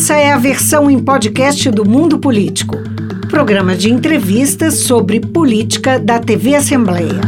Essa é a versão em podcast do Mundo Político, programa de entrevistas sobre política da TV Assembleia.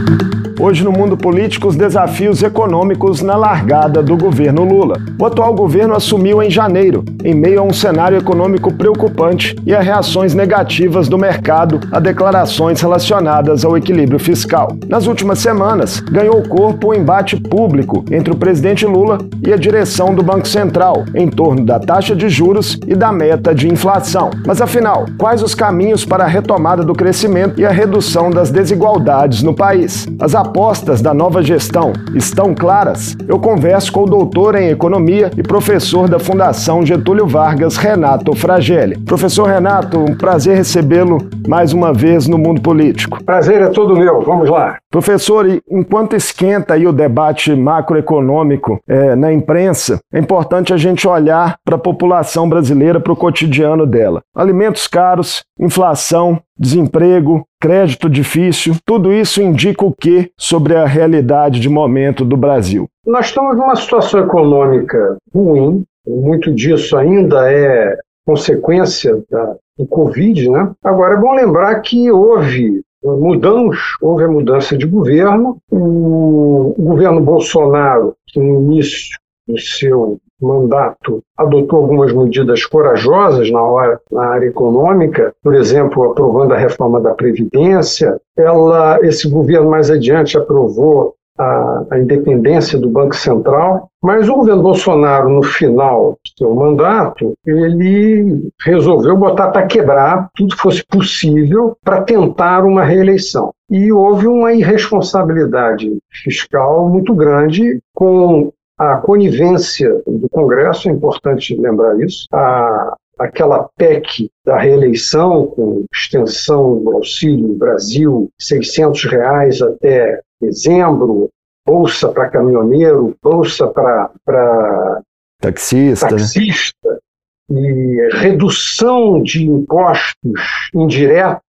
Hoje no mundo político, os desafios econômicos na largada do governo Lula. O atual governo assumiu em janeiro, em meio a um cenário econômico preocupante e a reações negativas do mercado a declarações relacionadas ao equilíbrio fiscal. Nas últimas semanas, ganhou corpo o embate público entre o presidente Lula e a direção do Banco Central em torno da taxa de juros e da meta de inflação. Mas afinal, quais os caminhos para a retomada do crescimento e a redução das desigualdades no país? As apostas da nova gestão estão claras? Eu converso com o doutor em economia e professor da Fundação Getúlio Vargas, Renato Fragelli. Professor Renato, um prazer recebê-lo mais uma vez no mundo político. Prazer é todo meu, vamos lá. Professor, enquanto esquenta aí o debate macroeconômico é, na imprensa, é importante a gente olhar para a população brasileira, para o cotidiano dela. Alimentos caros, inflação, desemprego, crédito difícil, tudo isso indica o que sobre a realidade de momento do Brasil? Nós estamos numa situação econômica ruim, muito disso ainda é consequência da, do Covid, né? Agora é bom lembrar que houve mudamos, houve a mudança de governo. O, governo Bolsonaro, que no início do seu mandato adotou algumas medidas corajosas na, hora, na área econômica, por exemplo, aprovando a reforma da Previdência. Ela, esse governo mais adiante aprovou a, a, independência do Banco Central, mas o governo Bolsonaro, no final seu mandato, ele resolveu botar para quebrar tudo que fosse possível para tentar uma reeleição. E houve uma irresponsabilidade fiscal muito grande com a conivência do Congresso, é importante lembrar isso, a, aquela PEC da reeleição com extensão do Auxílio Brasil, 600 reais até dezembro, bolsa para caminhoneiro, bolsa para taxista, taxista né? e redução de impostos indiretos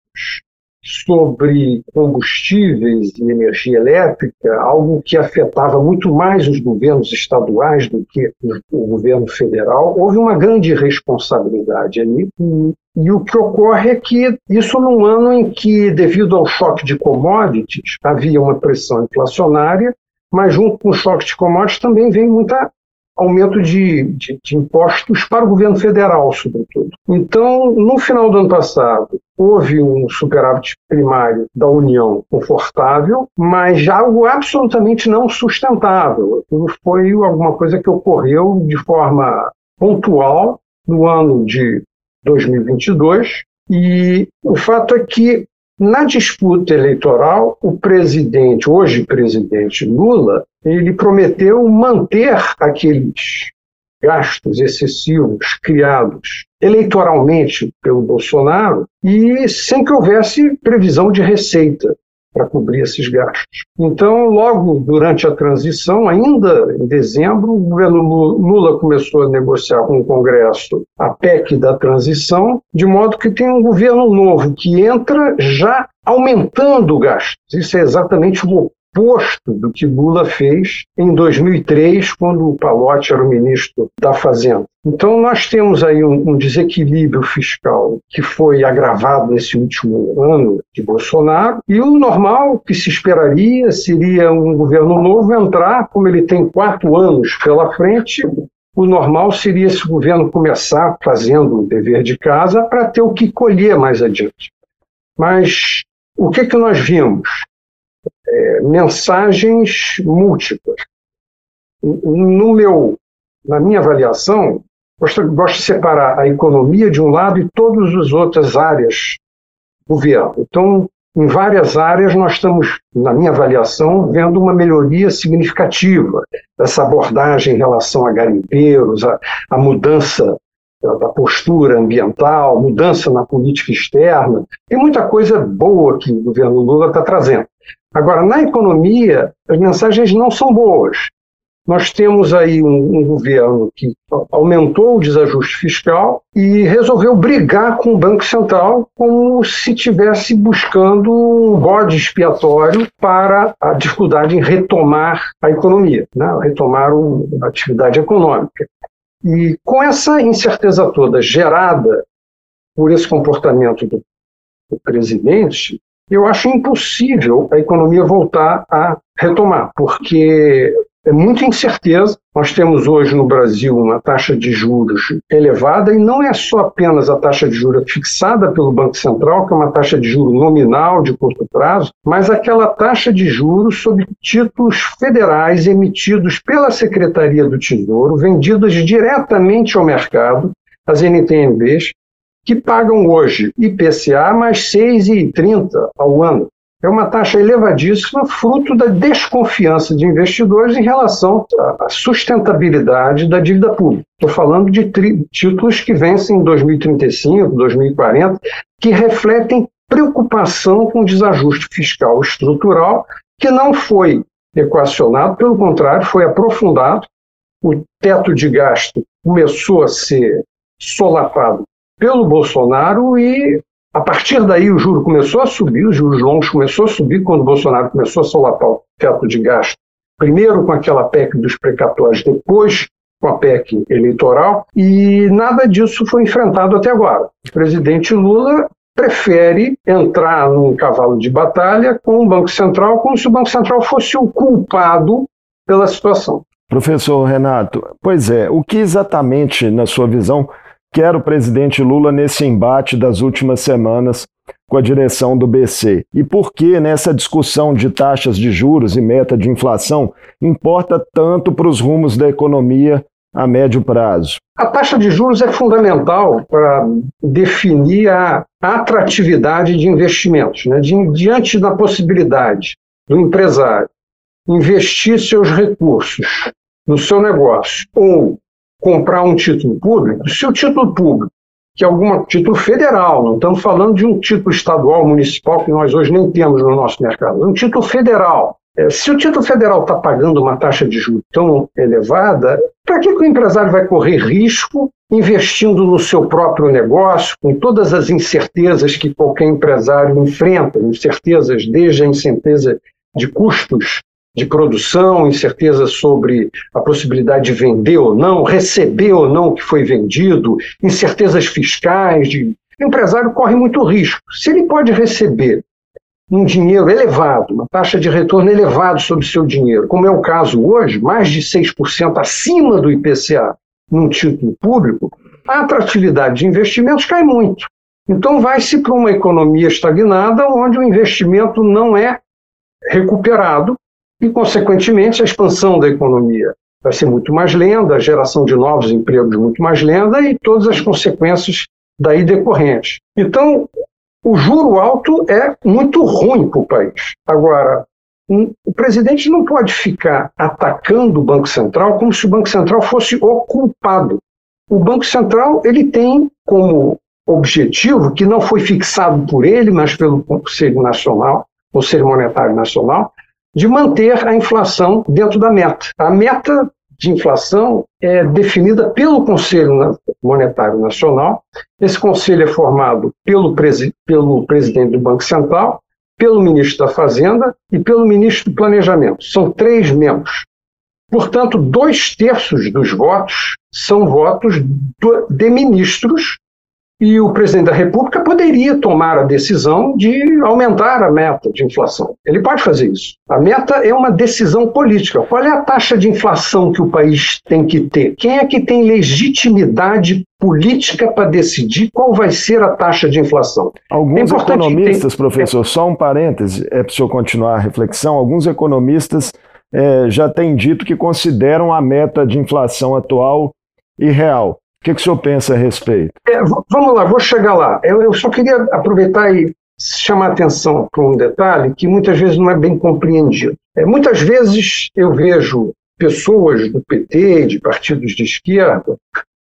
sobre combustíveis e energia elétrica, algo que afetava muito mais os governos estaduais do que o governo federal, houve uma grande responsabilidade ali. E, o que ocorre é que isso num ano em que, devido ao choque de commodities, havia uma pressão inflacionária, mas junto com o choque de commodities também vem muita aumento de, de, de, impostos para o governo federal, sobretudo. Então, no final do ano passado, houve um superávit primário da União confortável, mas algo absolutamente não sustentável. Foi alguma coisa que ocorreu de forma pontual no ano de 2022, e o fato é que na disputa eleitoral, o presidente, hoje presidente Lula, ele prometeu manter aqueles gastos excessivos criados eleitoralmente pelo Bolsonaro e sem que houvesse previsão de receita para cobrir esses gastos. Então, logo durante a transição, ainda em dezembro, o governo Lula começou a negociar com o Congresso a PEC da transição, de modo que tem um governo novo que entra já aumentando gastos. Isso é exatamente o oposto do que Lula fez em 2003, quando o Palotti era o ministro da Fazenda. Então, nós temos aí um, um, desequilíbrio fiscal que foi agravado nesse último ano de Bolsonaro, e o normal que se esperaria seria um governo novo entrar, como ele tem quatro anos pela frente, o normal seria esse governo começar fazendo o dever de casa para ter o que colher mais adiante. Mas o que, que nós vimos? É, mensagens múltiplas. No meu, na minha avaliação, gosto, gosto de separar a economia de um lado e todas as outras áreas do governo. Então, em várias áreas, nós estamos, na minha avaliação, vendo uma melhoria significativa dessa abordagem em relação a garimpeiros, a, a mudança da postura ambiental, mudança na política externa. Tem muita coisa boa que o governo Lula está trazendo. Agora, na economia, as mensagens não são boas. Nós temos aí um, um, governo que aumentou o desajuste fiscal e resolveu brigar com o Banco Central como se estivesse buscando um bode expiatório para a dificuldade em retomar a economia, né? retomar a atividade econômica. E com essa incerteza toda gerada por esse comportamento do, do presidente, eu acho impossível a economia voltar a retomar, porque é muita incerteza. Nós temos hoje no Brasil uma taxa de juros elevada e não é só apenas a taxa de juros fixada pelo Banco Central, que é uma taxa de juros nominal de curto prazo, mas aquela taxa de juros sobre títulos federais emitidos pela Secretaria do Tesouro, vendidos diretamente ao mercado, as NTNBs, que pagam hoje IPCA mais 6,30 ao ano. É uma taxa elevadíssima, fruto da desconfiança de investidores em relação à sustentabilidade da dívida pública. Estou falando de títulos que vencem em 2035, 2040, que refletem preocupação com o desajuste fiscal estrutural, que não foi equacionado, pelo contrário, foi aprofundado. O teto de gasto começou a ser solapado pelo Bolsonaro e a partir daí, o juro começou a subir, os juros longos começou a subir quando o Bolsonaro começou a solapar o teto de gasto, primeiro com aquela PEC dos precatórios, depois com a PEC eleitoral, e nada disso foi enfrentado até agora. O presidente Lula prefere entrar num cavalo de batalha com o Banco Central, como se o Banco Central fosse o culpado pela situação. Professor Renato, pois é, o que exatamente, na sua visão, quer o presidente Lula nesse embate das últimas semanas com a direção do BC? E por que nessa discussão de taxas de juros e meta de inflação importa tanto para os rumos da economia a médio prazo? A taxa de juros é fundamental para definir a atratividade de investimentos. Né? diante da possibilidade do empresário investir seus recursos no seu negócio ou comprar um título público, se o título público, que é algum título federal, não estamos falando de um título estadual, municipal, que nós hoje nem temos no nosso mercado, é um título federal. É, se o título federal está pagando uma taxa de juros tão elevada, para que, que o empresário vai correr risco investindo no seu próprio negócio, com todas as incertezas que qualquer empresário enfrenta, incertezas desde a incerteza de custos de produção, incerteza sobre a possibilidade de vender ou não, receber ou não o que foi vendido, incertezas fiscais. De... O empresário corre muito risco. Se ele pode receber um dinheiro elevado, uma taxa de retorno elevada sobre seu dinheiro, como é o caso hoje, mais de 6% acima do IPCA num título público, a atratividade de investimentos cai muito. Então vai-se para uma economia estagnada onde o investimento não é recuperado e, consequentemente, a expansão da economia vai ser muito mais lenta, a geração de novos empregos muito mais lenta e todas as consequências daí decorrentes. Então, o juro alto é muito ruim para o país. Agora, o presidente não pode ficar atacando o Banco Central como se o Banco Central fosse o culpado. O Banco Central ele tem como objetivo, que não foi fixado por ele, mas pelo Conselho Nacional, Conselho Monetário Nacional, de manter a inflação dentro da meta. A meta de inflação é definida pelo Conselho Monetário Nacional. Esse conselho é formado pelo, presi pelo presidente do Banco Central, pelo ministro da Fazenda e pelo ministro do Planejamento. São três membros. Portanto, dois terços dos votos são votos de ministros e o presidente da República poderia tomar a decisão de aumentar a meta de inflação. Ele pode fazer isso. A meta é uma decisão política. Qual é a taxa de inflação que o país tem que ter? Quem é que tem legitimidade política para decidir qual vai ser a taxa de inflação? Alguns é economistas, professor, só um parêntese, é para o senhor continuar a reflexão, alguns economistas é, já têm dito que consideram a meta de inflação atual irreal. O que, que o senhor pensa a respeito? É, vamos lá, vou chegar lá. Eu, eu só queria aproveitar e chamar a atenção para um detalhe que muitas vezes não é bem compreendido. É, muitas vezes eu vejo pessoas do PT, de partidos de esquerda,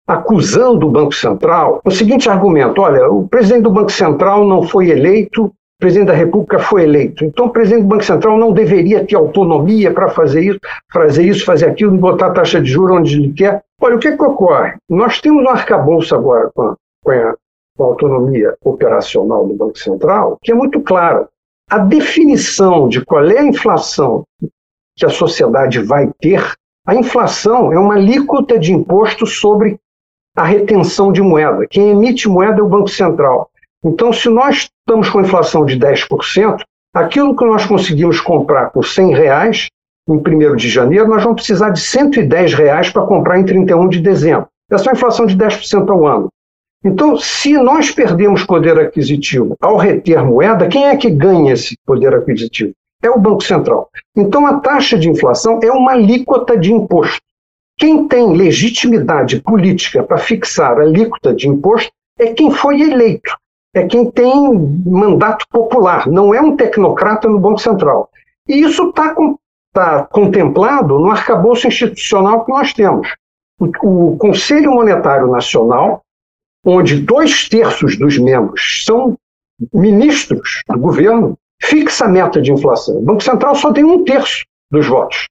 acusando o Banco Central o seguinte argumento: olha, o presidente do Banco Central não foi eleito presidente da República foi eleito. Então, o presidente do Banco Central não deveria ter autonomia para fazer isso, fazer isso, fazer aquilo, botar a taxa de juros onde ele quer. Olha, o que, é que ocorre? Nós temos um arcabouço agora com a, com a, com a autonomia operacional do Banco Central, que é muito clara. A definição de qual é a inflação que a sociedade vai ter A inflação é uma alíquota de imposto sobre a retenção de moeda. Quem emite moeda é o Banco Central. Então, se nós estamos com inflação de 10%, aquilo que nós conseguimos comprar por 100 reais em 1 de janeiro, nós vamos precisar de 110 reais para comprar em 31 de dezembro. Essa é uma inflação de 10% ao ano. Então, se nós perdemos poder aquisitivo ao reter moeda, quem é que ganha esse poder aquisitivo? É o Banco Central. Então, a taxa de inflação é uma alíquota de imposto. Quem tem legitimidade política para fixar a alíquota de imposto é quem foi eleito, é quem tem mandato popular, não é um tecnocrata no Banco Central. E isso está tá contemplado no arcabouço institucional que nós temos. O, o Conselho Monetário Nacional onde dois terços dos membros são ministros do governo, fixa a meta de inflação. O Banco Central só tem um terço dos votos.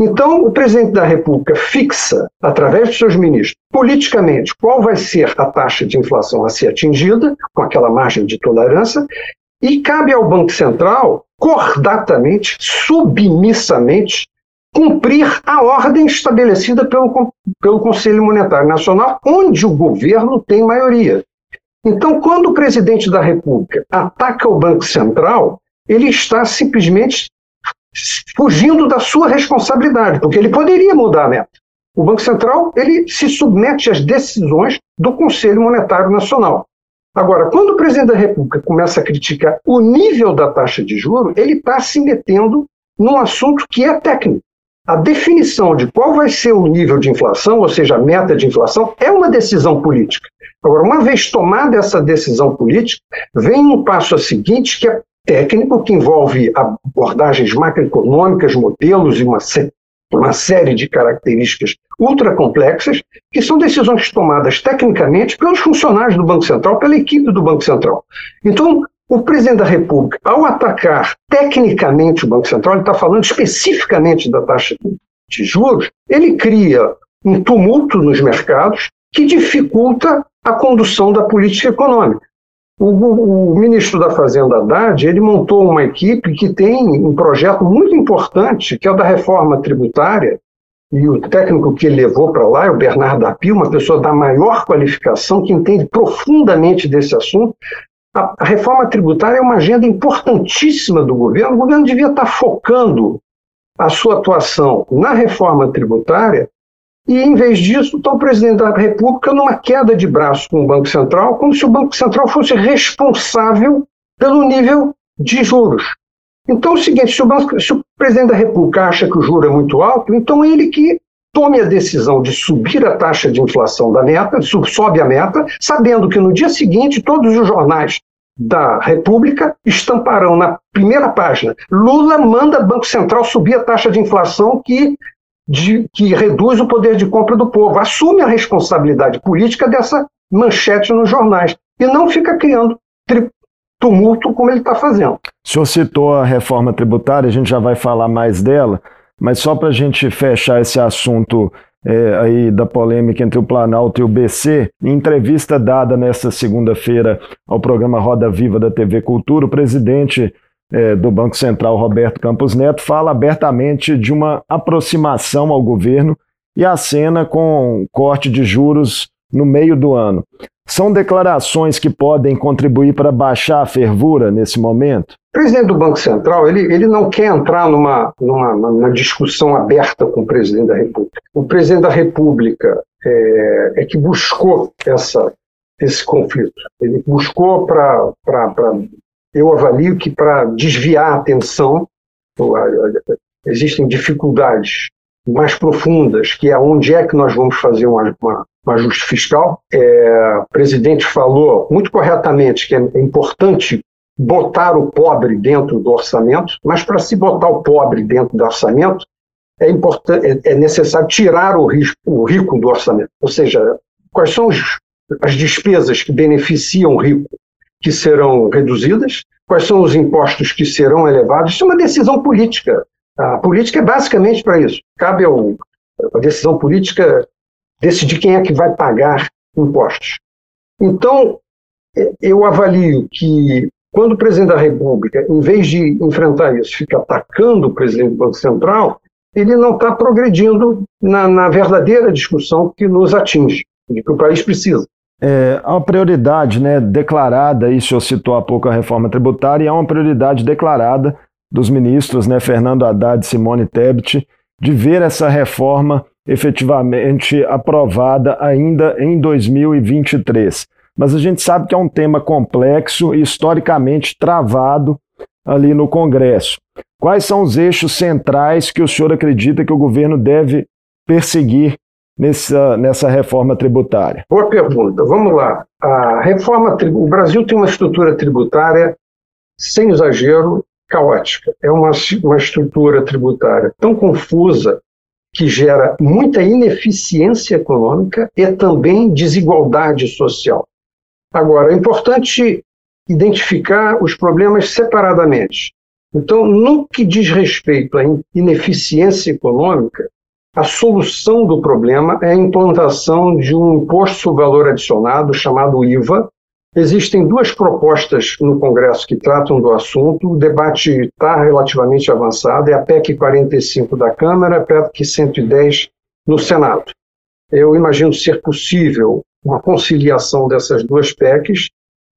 Então, o presidente da República fixa, através de seus ministros, politicamente, qual vai ser a taxa de inflação a ser atingida, com aquela margem de tolerância, e cabe ao Banco Central, cordatamente, submissamente, cumprir a ordem estabelecida pelo, pelo Conselho Monetário Nacional, onde o governo tem maioria. Então, quando o presidente da República ataca o Banco Central, ele está simplesmente fugindo da sua responsabilidade, porque ele poderia mudar a meta. O Banco Central ele se submete às decisões do Conselho Monetário Nacional. Agora, quando o presidente da República começa a criticar o nível da taxa de juro, ele está se metendo num assunto que é técnico. A definição de qual vai ser o nível de inflação, ou seja, a meta de inflação, é uma decisão política. Agora, uma vez tomada essa decisão política, vem um passo a seguinte que é técnico, que envolve abordagens macroeconômicas, modelos e uma, uma série de características ultra complexas, que são decisões tomadas tecnicamente pelos funcionários do Banco Central, pela equipe do Banco Central. Então, o presidente da República, ao atacar tecnicamente o Banco Central, ele está falando especificamente da taxa de juros, ele cria um tumulto nos mercados que dificulta a condução da política econômica. O, o, ministro da Fazenda Haddad, ele montou uma equipe que tem um projeto muito importante, que é o da reforma tributária, e o técnico que ele levou para lá é o Bernardo Apio, uma pessoa da maior qualificação, que entende profundamente desse assunto, a, a reforma tributária é uma agenda importantíssima do governo. O governo devia estar focando a sua atuação na reforma tributária e, em vez disso, está o presidente da República numa queda de braço com o Banco Central, como se o Banco Central fosse responsável pelo nível de juros. Então, é o seguinte: se o, banco, se o presidente da República acha que o juro é muito alto, então é ele que tome a decisão de subir a taxa de inflação da meta, sobe a meta, sabendo que no dia seguinte todos os jornais da República estamparão na primeira página: Lula manda Banco Central subir a taxa de inflação que, de, que reduz o poder de compra do povo. Assume a responsabilidade política dessa manchete nos jornais e não fica criando tumulto como ele está fazendo. O senhor citou a reforma tributária, a gente já vai falar mais dela. Mas só para a gente fechar esse assunto é, aí da polêmica entre o Planalto e o BC, em entrevista dada nesta segunda-feira ao programa Roda Viva da TV Cultura, o presidente é, do Banco Central, Roberto Campos Neto, fala abertamente de uma aproximação ao governo e acena com corte de juros no meio do ano. São declarações que podem contribuir para baixar a fervura nesse momento? O presidente do Banco Central ele, ele não quer entrar numa, numa, numa discussão aberta com o presidente da República. O presidente da República é, é que buscou essa, esse conflito. Ele buscou para. Eu avalio que para desviar a atenção, existem dificuldades mais profundas, que é onde é que nós vamos fazer uma, uma, um ajuste fiscal. É, o presidente falou muito corretamente que é importante botar o pobre dentro do orçamento, mas para se botar o pobre dentro do orçamento, é, importante, é, é necessário tirar o, risco, o rico do orçamento. Ou seja, quais são os, as despesas que beneficiam o rico que serão reduzidas, quais são os impostos que serão elevados. Isso é uma decisão política. A política é basicamente para isso. Cabe ao, a decisão política decidir quem é que vai pagar impostos. Então, eu avalio que quando o presidente da República, em vez de enfrentar isso, fica atacando o presidente do Banco Central, ele não está progredindo na, na verdadeira discussão que nos atinge, de que o país precisa. É uma prioridade né, declarada, e o senhor citou há pouco a reforma tributária, e é uma prioridade declarada dos ministros né, Fernando Haddad e Simone Tebet de ver essa reforma efetivamente aprovada ainda em 2023. Mas a gente sabe que é um tema complexo e historicamente travado ali no Congresso. Quais são os eixos centrais que o senhor acredita que o governo deve perseguir nessa, nessa reforma tributária? Boa pergunta. Vamos lá. A reforma, o Brasil tem uma estrutura tributária, sem exagero, caótica. É uma, uma estrutura tributária tão confusa que gera muita ineficiência econômica e também desigualdade social. Agora, é importante identificar os problemas separadamente. Então, no que diz respeito à ineficiência econômica, a solução do problema é a implantação de um imposto sobre valor adicionado chamado IVA. Existem duas propostas no Congresso que tratam do assunto. O debate está relativamente avançado. É a PEC 45 da Câmara, a PEC 110 no Senado. Eu imagino ser possível uma conciliação dessas duas PECs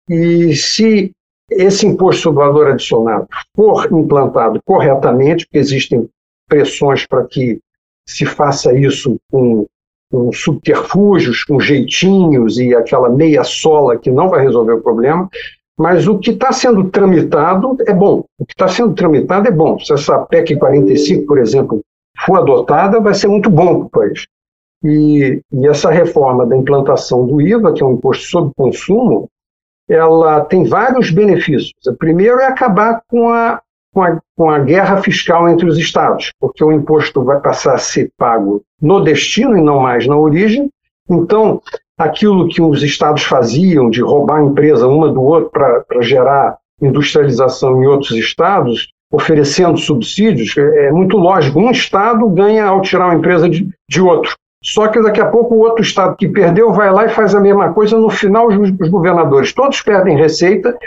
e se esse imposto sobre valor adicionado for implantado corretamente, porque existem pressões para que se faça isso com, com subterfúgios, com jeitinhos e aquela meia sola que não vai resolver o problema, mas o que está sendo tramitado é bom. O que está sendo tramitado é bom. Se essa PEC 45, por exemplo, for adotada, vai ser muito bom para o país. E, e, essa reforma da implantação do IVA, que é um imposto sobre consumo, ela tem vários benefícios. O primeiro é acabar com a, com a, com a guerra fiscal entre os estados, porque o imposto vai passar a ser pago no destino e não mais na origem. Então, aquilo que os estados faziam de roubar a empresa uma do outro para gerar industrialização em outros estados, oferecendo subsídios, é, é muito lógico. Um estado ganha ao tirar uma empresa de, de outro. Só que daqui a pouco o outro estado que perdeu vai lá e faz a mesma coisa. No final, os, governadores todos perdem receita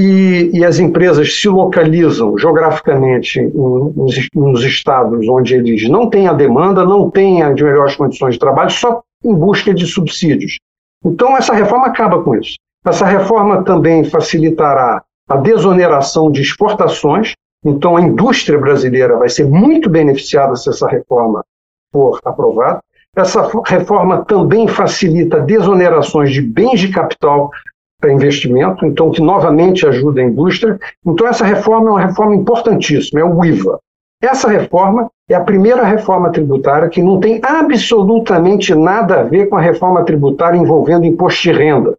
e, e, as empresas se localizam geograficamente nos, nos, estados onde eles não têm a demanda, não têm as melhores condições de trabalho, só em busca de subsídios. Então, essa reforma acaba com isso. Essa reforma também facilitará a desoneração de exportações. Então, a indústria brasileira vai ser muito beneficiada se essa reforma for aprovada. Essa reforma também facilita desonerações de bens de capital para investimento, então que novamente ajuda a indústria. Então essa reforma é uma reforma importantíssima, é o IVA. Essa reforma é a primeira reforma tributária que não tem absolutamente nada a ver com a reforma tributária envolvendo imposto de renda.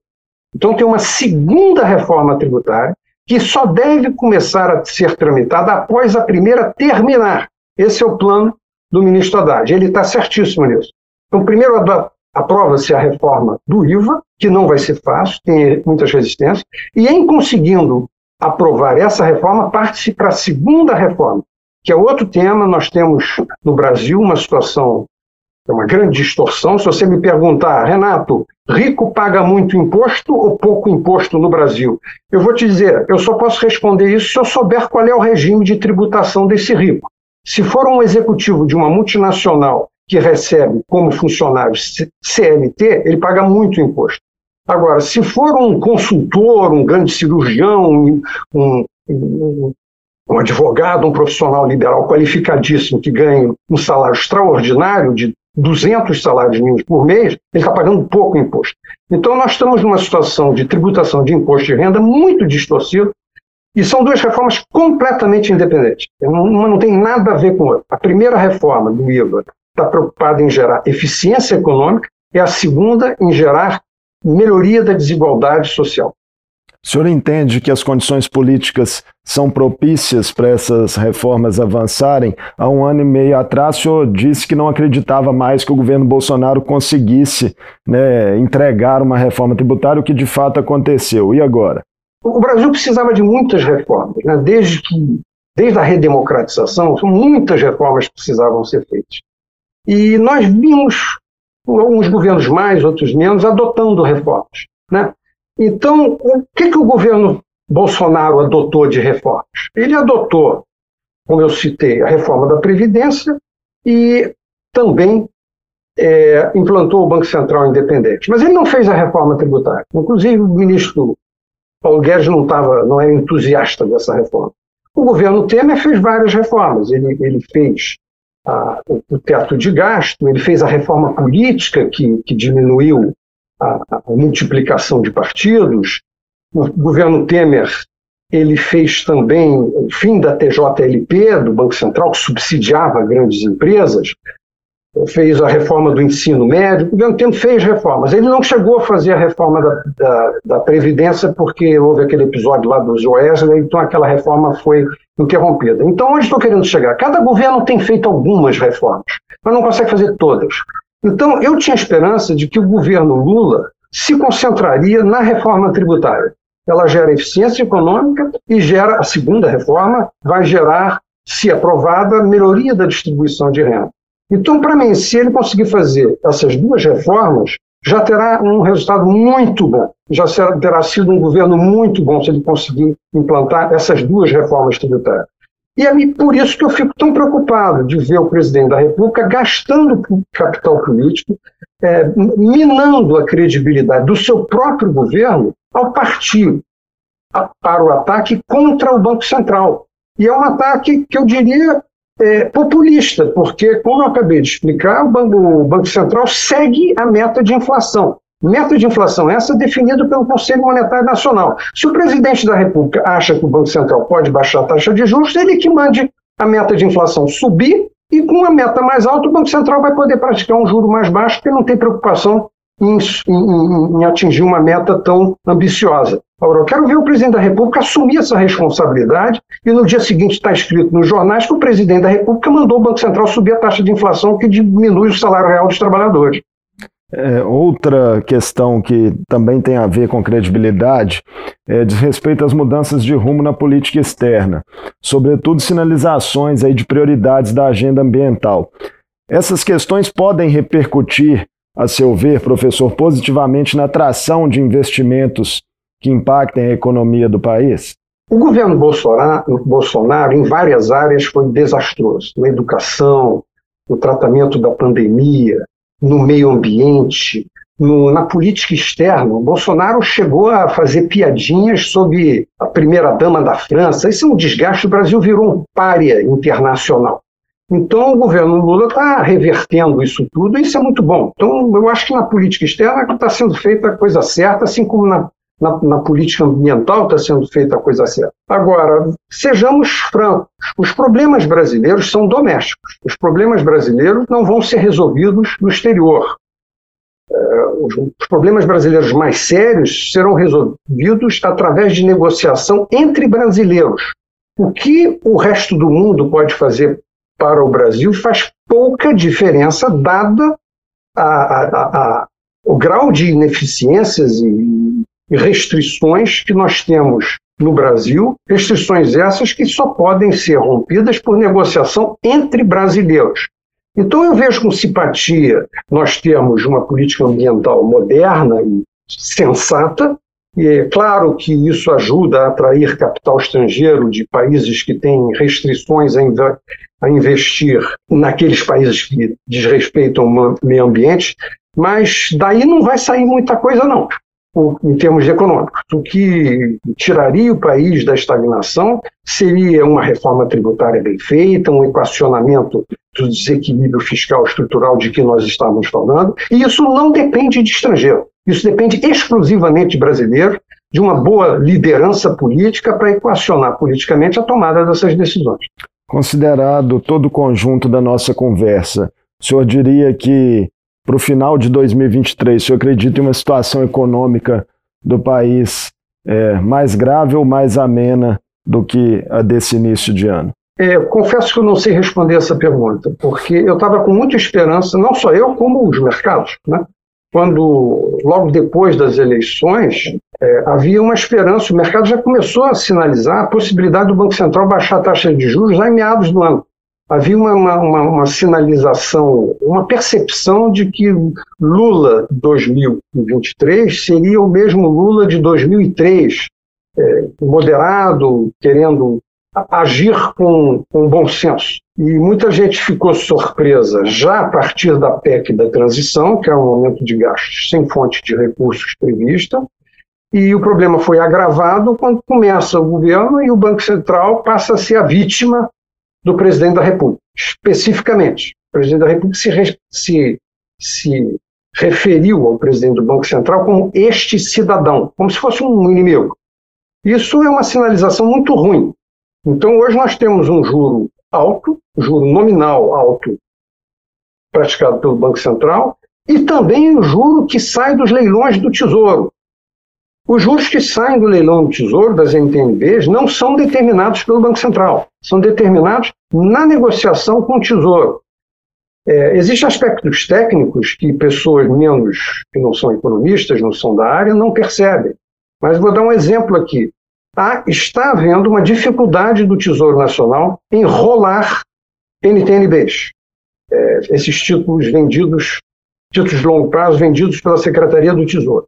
Então tem uma segunda reforma tributária que só deve começar a ser tramitada após a primeira terminar. Esse é o plano do ministro Haddad. Ele está certíssimo nisso. Então, primeiro aprova-se a reforma do IVA, que não vai ser fácil, tem muitas resistências, e em conseguindo aprovar essa reforma, parte-se para a segunda reforma, que é outro tema. Nós temos no Brasil uma situação, é uma grande distorção. Se você me perguntar, Renato, rico paga muito imposto ou pouco imposto no Brasil? Eu vou te dizer, eu só posso responder isso se eu souber qual é o regime de tributação desse rico. Se for um executivo de uma multinacional que recebe como funcionário CLT, ele paga muito imposto. Agora, se for um consultor, um grande cirurgião, um, um, um advogado, um profissional liberal qualificadíssimo que ganha um salário extraordinário de 200 salários mínimos por mês, ele está pagando pouco imposto. Então, nós estamos numa situação de tributação de imposto de renda muito distorcida, e são duas reformas completamente independentes. Uma não tem nada a ver com a outra. A primeira reforma do IVA está preocupada em gerar eficiência econômica e a segunda em gerar melhoria da desigualdade social. O senhor entende que as condições políticas são propícias para essas reformas avançarem? Há um ano e meio atrás, o senhor disse que não acreditava mais que o governo Bolsonaro conseguisse né, entregar uma reforma tributária, o que de fato aconteceu. E agora? O Brasil precisava de muitas reformas. Né? Desde, que, desde a redemocratização, muitas reformas precisavam ser feitas. E nós vimos alguns governos mais, outros menos, adotando reformas. Né? Então, o que, que o governo Bolsonaro adotou de reformas? Ele adotou, como eu citei, a reforma da Previdência, e também é, implantou o Banco Central independente. Mas ele não fez a reforma tributária. Inclusive, o ministro Paulo Guedes não, tava, não era entusiasta dessa reforma. O governo Temer fez várias reformas. Ele, ele fez a, o, teto de gasto, ele fez a reforma política que, que diminuiu a, a multiplicação de partidos. O governo Temer ele fez também o fim da TJLP, do Banco Central, que subsidiava grandes empresas fez a reforma do ensino médio, o governo Temer fez reformas. Ele não chegou a fazer a reforma da, da, da, Previdência, porque houve aquele episódio lá dos Wesley, então aquela reforma foi interrompida. Então, onde estou querendo chegar? Cada governo tem feito algumas reformas, mas não consegue fazer todas. Então, eu tinha esperança de que o governo Lula se concentraria na reforma tributária. Ela gera eficiência econômica e gera, a segunda reforma vai gerar, se aprovada, melhoria da distribuição de renda. Então, para mim, se ele conseguir fazer essas duas reformas, já terá um resultado muito bom. Já será, terá sido um governo muito bom se ele conseguir implantar essas duas reformas tributárias. E é por isso que eu fico tão preocupado de ver o presidente da República gastando capital político, é, minando a credibilidade do seu próprio governo ao partir para o ataque contra o Banco Central. E é um ataque que eu diria é, populista, porque, como eu acabei de explicar, o Banco, o Banco Central segue a meta de inflação. Meta de inflação essa definida pelo Conselho Monetário Nacional. Se o presidente da República acha que o Banco Central pode baixar a taxa de juros, ele que mande a meta de inflação subir e com a meta mais alta o Banco Central vai poder praticar um juro mais baixo porque não tem preocupação em, em, em atingir uma meta tão ambiciosa. Agora, eu quero ver o presidente da República assumir essa responsabilidade e no dia seguinte está escrito nos jornais que o presidente da República mandou o Banco Central subir a taxa de inflação que diminui o salário real dos trabalhadores. É, outra questão que também tem a ver com credibilidade é, diz respeito às mudanças de rumo na política externa, sobretudo sinalizações aí de prioridades da agenda ambiental. Essas questões podem repercutir, a seu ver, professor, positivamente na atração de investimentos que impactem a economia do país? O governo Bolsonaro, Bolsonaro, em várias áreas, foi desastroso. Na educação, no tratamento da pandemia, no meio ambiente, no, na política externa. O Bolsonaro chegou a fazer piadinhas sobre a primeira-dama da França. Isso é um desgaste. O Brasil virou um pária internacional. Então, o governo Lula está revertendo isso tudo, e isso é muito bom. Então, eu acho que na política externa está sendo feita a coisa certa, assim como na na, na política ambiental está sendo feita a coisa certa. Agora, sejamos francos, os problemas brasileiros são domésticos. Os problemas brasileiros não vão ser resolvidos no exterior. É, os, problemas brasileiros mais sérios serão resolvidos através de negociação entre brasileiros. O que o resto do mundo pode fazer para o Brasil faz pouca diferença, dada a, a, a, o grau de ineficiências e restrições que nós temos no Brasil, restrições essas que só podem ser rompidas por negociação entre brasileiros. Então eu vejo com simpatia nós temos uma política ambiental moderna e sensata, e é claro que isso ajuda a atrair capital estrangeiro de países que têm restrições a, a investir naqueles países que desrespeitam o meio ambiente, mas daí não vai sair muita coisa não em termos econômicos. O que tiraria o país da estagnação seria uma reforma tributária bem feita, um equacionamento do desequilíbrio fiscal estrutural de que nós estávamos falando, e isso não depende de estrangeiro. Isso depende exclusivamente de brasileiro, de uma boa liderança política para equacionar politicamente a tomada dessas decisões. Considerado todo o conjunto da nossa conversa, o senhor diria que para o final de 2023, o senhor acredita em uma situação econômica do país é, mais grave ou mais amena do que a desse início de ano? É, confesso que eu não sei responder essa pergunta, porque eu estava com muita esperança, não só eu, como os mercados. Né? Quando, logo depois das eleições, é, havia uma esperança, o mercado já começou a sinalizar a possibilidade do Banco Central baixar a taxa de juros já em meados do ano havia uma, uma, uma, sinalização, uma percepção de que Lula 2023 seria o mesmo Lula de 2003, é, moderado, querendo agir com, com bom senso. E muita gente ficou surpresa já a partir da PEC da transição, que é um aumento de gastos sem fonte de recursos prevista, e o problema foi agravado quando começa o governo e o Banco Central passa a ser a vítima do presidente da República. Especificamente, o presidente da República se, se, se referiu ao presidente do Banco Central como este cidadão, como se fosse um inimigo. Isso é uma sinalização muito ruim. Então, hoje nós temos um juro alto, juro nominal alto, praticado pelo Banco Central, e também o juro que sai dos leilões do Tesouro. Os juros que saem do leilão do Tesouro, das NTNBs, não são determinados pelo Banco Central, são determinados na negociação com o Tesouro. É, existem aspectos técnicos que pessoas menos que não são economistas, não são da área, não percebem. Mas vou dar um exemplo aqui. Há, está havendo uma dificuldade do Tesouro Nacional em rolar NTNBs, é, esses títulos vendidos, títulos de longo prazo vendidos pela Secretaria do Tesouro.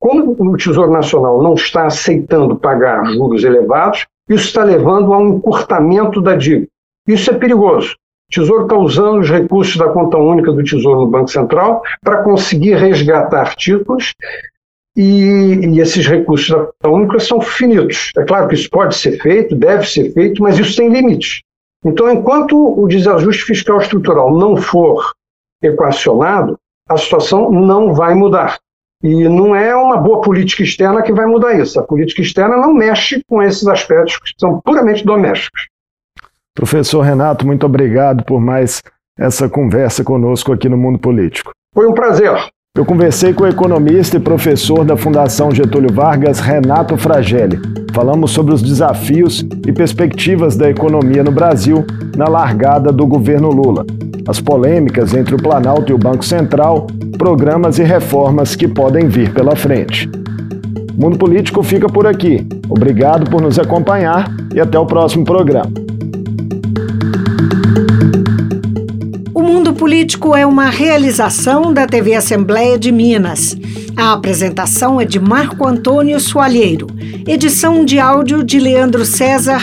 Como o Tesouro Nacional não está aceitando pagar juros elevados, isso está levando a um encurtamento da dívida. Isso é perigoso. O Tesouro está usando os recursos da conta única do Tesouro no Banco Central para conseguir resgatar títulos e, e, esses recursos da conta única são finitos. É claro que isso pode ser feito, deve ser feito, mas isso tem limites. Então, enquanto o desajuste fiscal estrutural não for equacionado, a situação não vai mudar. E não é uma boa política externa que vai mudar isso. A política externa não mexe com esses aspectos que são puramente domésticos. Professor Renato, muito obrigado por mais essa conversa conosco aqui no Mundo Político. Foi um prazer. Eu conversei com o economista e professor da Fundação Getúlio Vargas, Renato Fragelli. Falamos sobre os desafios e perspectivas da economia no Brasil na largada do governo Lula, as polêmicas entre o Planalto e o Banco Central, programas e reformas que podem vir pela frente. O Mundo Político fica por aqui. Obrigado por nos acompanhar e até o próximo programa. O Mundo Político é uma realização da TV Assembleia de Minas. A apresentação é de Marco Antônio Soalheiro, edição de áudio de Leandro César,